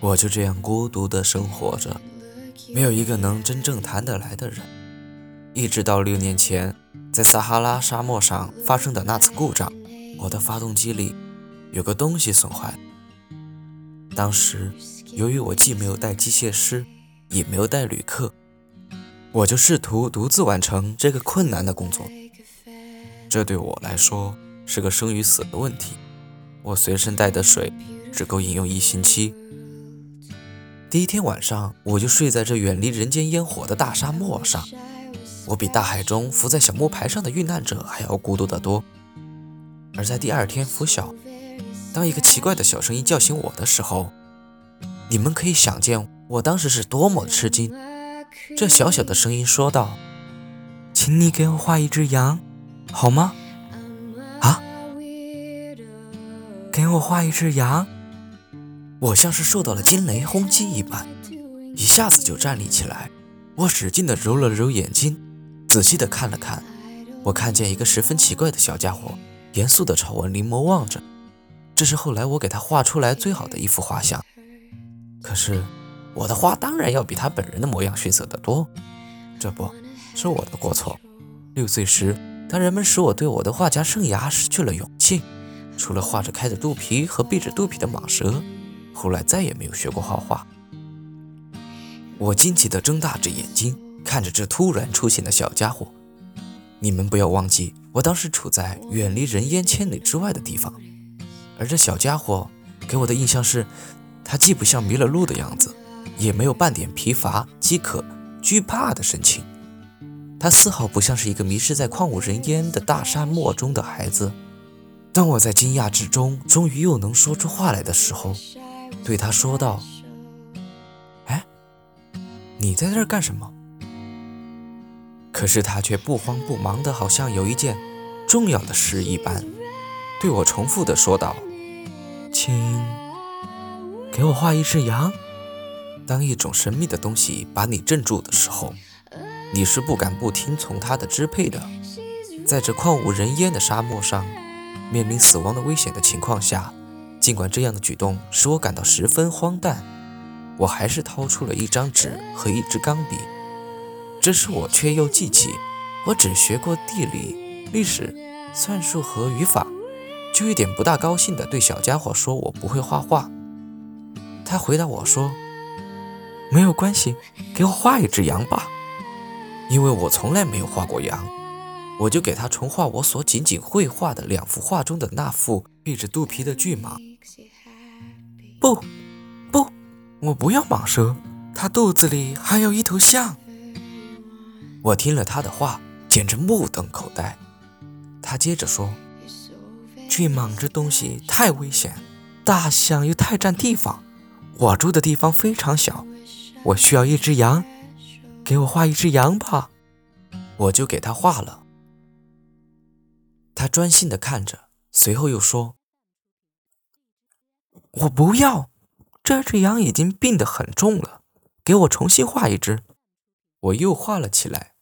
我就这样孤独的生活着，没有一个能真正谈得来的人。一直到六年前，在撒哈拉沙漠上发生的那次故障，我的发动机里有个东西损坏。当时，由于我既没有带机械师，也没有带旅客，我就试图独自完成这个困难的工作。这对我来说是个生与死的问题。我随身带的水只够饮用一星期。第一天晚上，我就睡在这远离人间烟火的大沙漠上。我比大海中浮在小木牌上的遇难者还要孤独得多。而在第二天拂晓，当一个奇怪的小声音叫醒我的时候，你们可以想见我当时是多么吃惊。这小小的声音说道：“请你给我画一只羊，好吗？”给我画一只羊！我像是受到了惊雷轰击一般，一下子就站立起来。我使劲地揉了揉眼睛。仔细的看了看，我看见一个十分奇怪的小家伙，严肃的朝我临摹望着。这是后来我给他画出来最好的一幅画像。可是我的画当然要比他本人的模样逊色得多，这不是我的过错。六岁时，当人们使我对我的画家生涯失去了勇气，除了画着开着肚皮和闭着肚皮的蟒蛇，后来再也没有学过画画。我惊奇地睁大着眼睛。看着这突然出现的小家伙，你们不要忘记，我当时处在远离人烟千里之外的地方。而这小家伙给我的印象是，他既不像迷了路的样子，也没有半点疲乏、饥渴、惧怕的神情。他丝毫不像是一个迷失在旷无人烟的大沙漠中的孩子。当我在惊讶之中，终于又能说出话来的时候，对他说道：“哎，你在这儿干什么？”可是他却不慌不忙的，好像有一件重要的事一般，对我重复的说道：“请给我画一只羊。”当一种神秘的东西把你镇住的时候，你是不敢不听从它的支配的。在这旷无人烟的沙漠上，面临死亡的危险的情况下，尽管这样的举动使我感到十分荒诞，我还是掏出了一张纸和一支钢笔。这时我却又记起，我只学过地理、历史、算术和语法，就一点不大高兴地对小家伙说：“我不会画画。”他回答我说：“没有关系，给我画一只羊吧。”因为我从来没有画过羊，我就给他重画我所仅仅绘画的两幅画中的那幅闭着肚皮的巨蟒。不，不，我不要蟒蛇，它肚子里还有一头象。我听了他的话，简直目瞪口呆。他接着说：“巨蟒这东西太危险，大象又太占地方。我住的地方非常小，我需要一只羊，给我画一只羊吧。”我就给他画了。他专心的看着，随后又说：“我不要，这只羊已经病得很重了，给我重新画一只。”我又画了起来。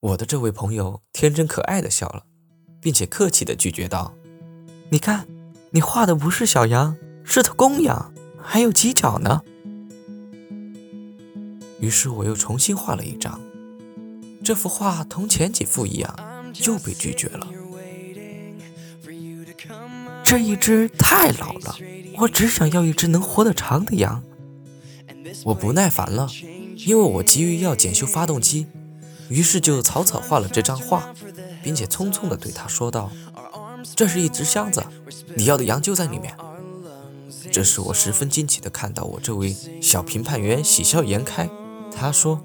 我的这位朋友天真可爱的笑了，并且客气的拒绝道：“你看，你画的不是小羊，是头公羊，还有犄角呢。”于是我又重新画了一张，这幅画同前几幅一样，又被拒绝了。这一只太老了，我只想要一只能活得长的羊。我不耐烦了，因为我急于要检修发动机。于是就草草画了这张画，并且匆匆地对他说道：“这是一只箱子，你要的羊就在里面。”这时我十分惊奇地看到我这位小评判员喜笑颜开。他说：“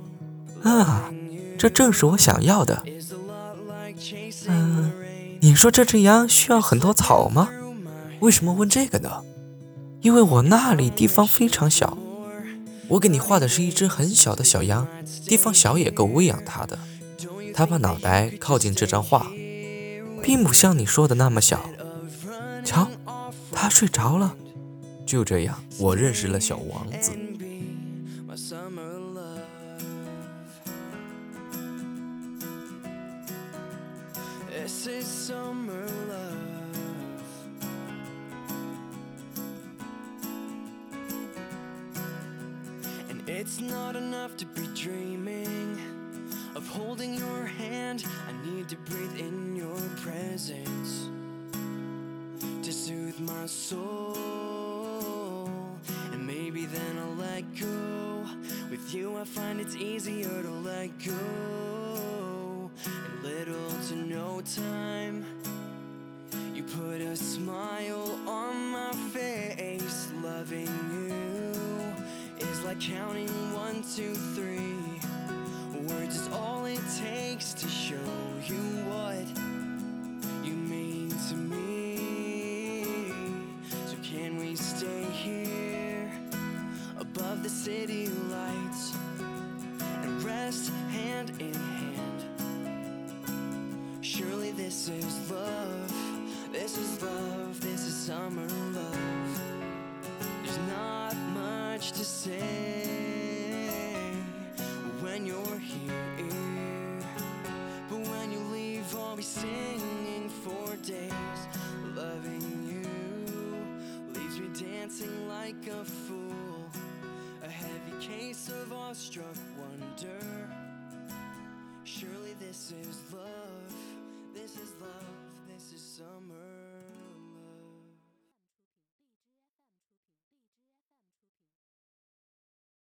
啊，这正是我想要的。你说这只羊需要很多草吗？为什么问这个呢？因为我那里地方非常小。”我给你画的是一只很小的小羊，地方小也够喂养它的。它把脑袋靠近这张画，并不像你说的那么小。瞧，它睡着了。就这样，我认识了小王子。This is summer love. And it's not enough to be dreaming of holding your hand. I need to breathe in your presence to soothe my soul. And maybe then I'll let go. With you, I find it's easier to let go Little to no time, you put a smile on my face. Loving you is like counting one, two, three. Words is all it takes to show I'll be singing for days. Loving you leaves me dancing like a fool. A heavy case of awestruck wonder. Surely this is love. This is love. This is summer.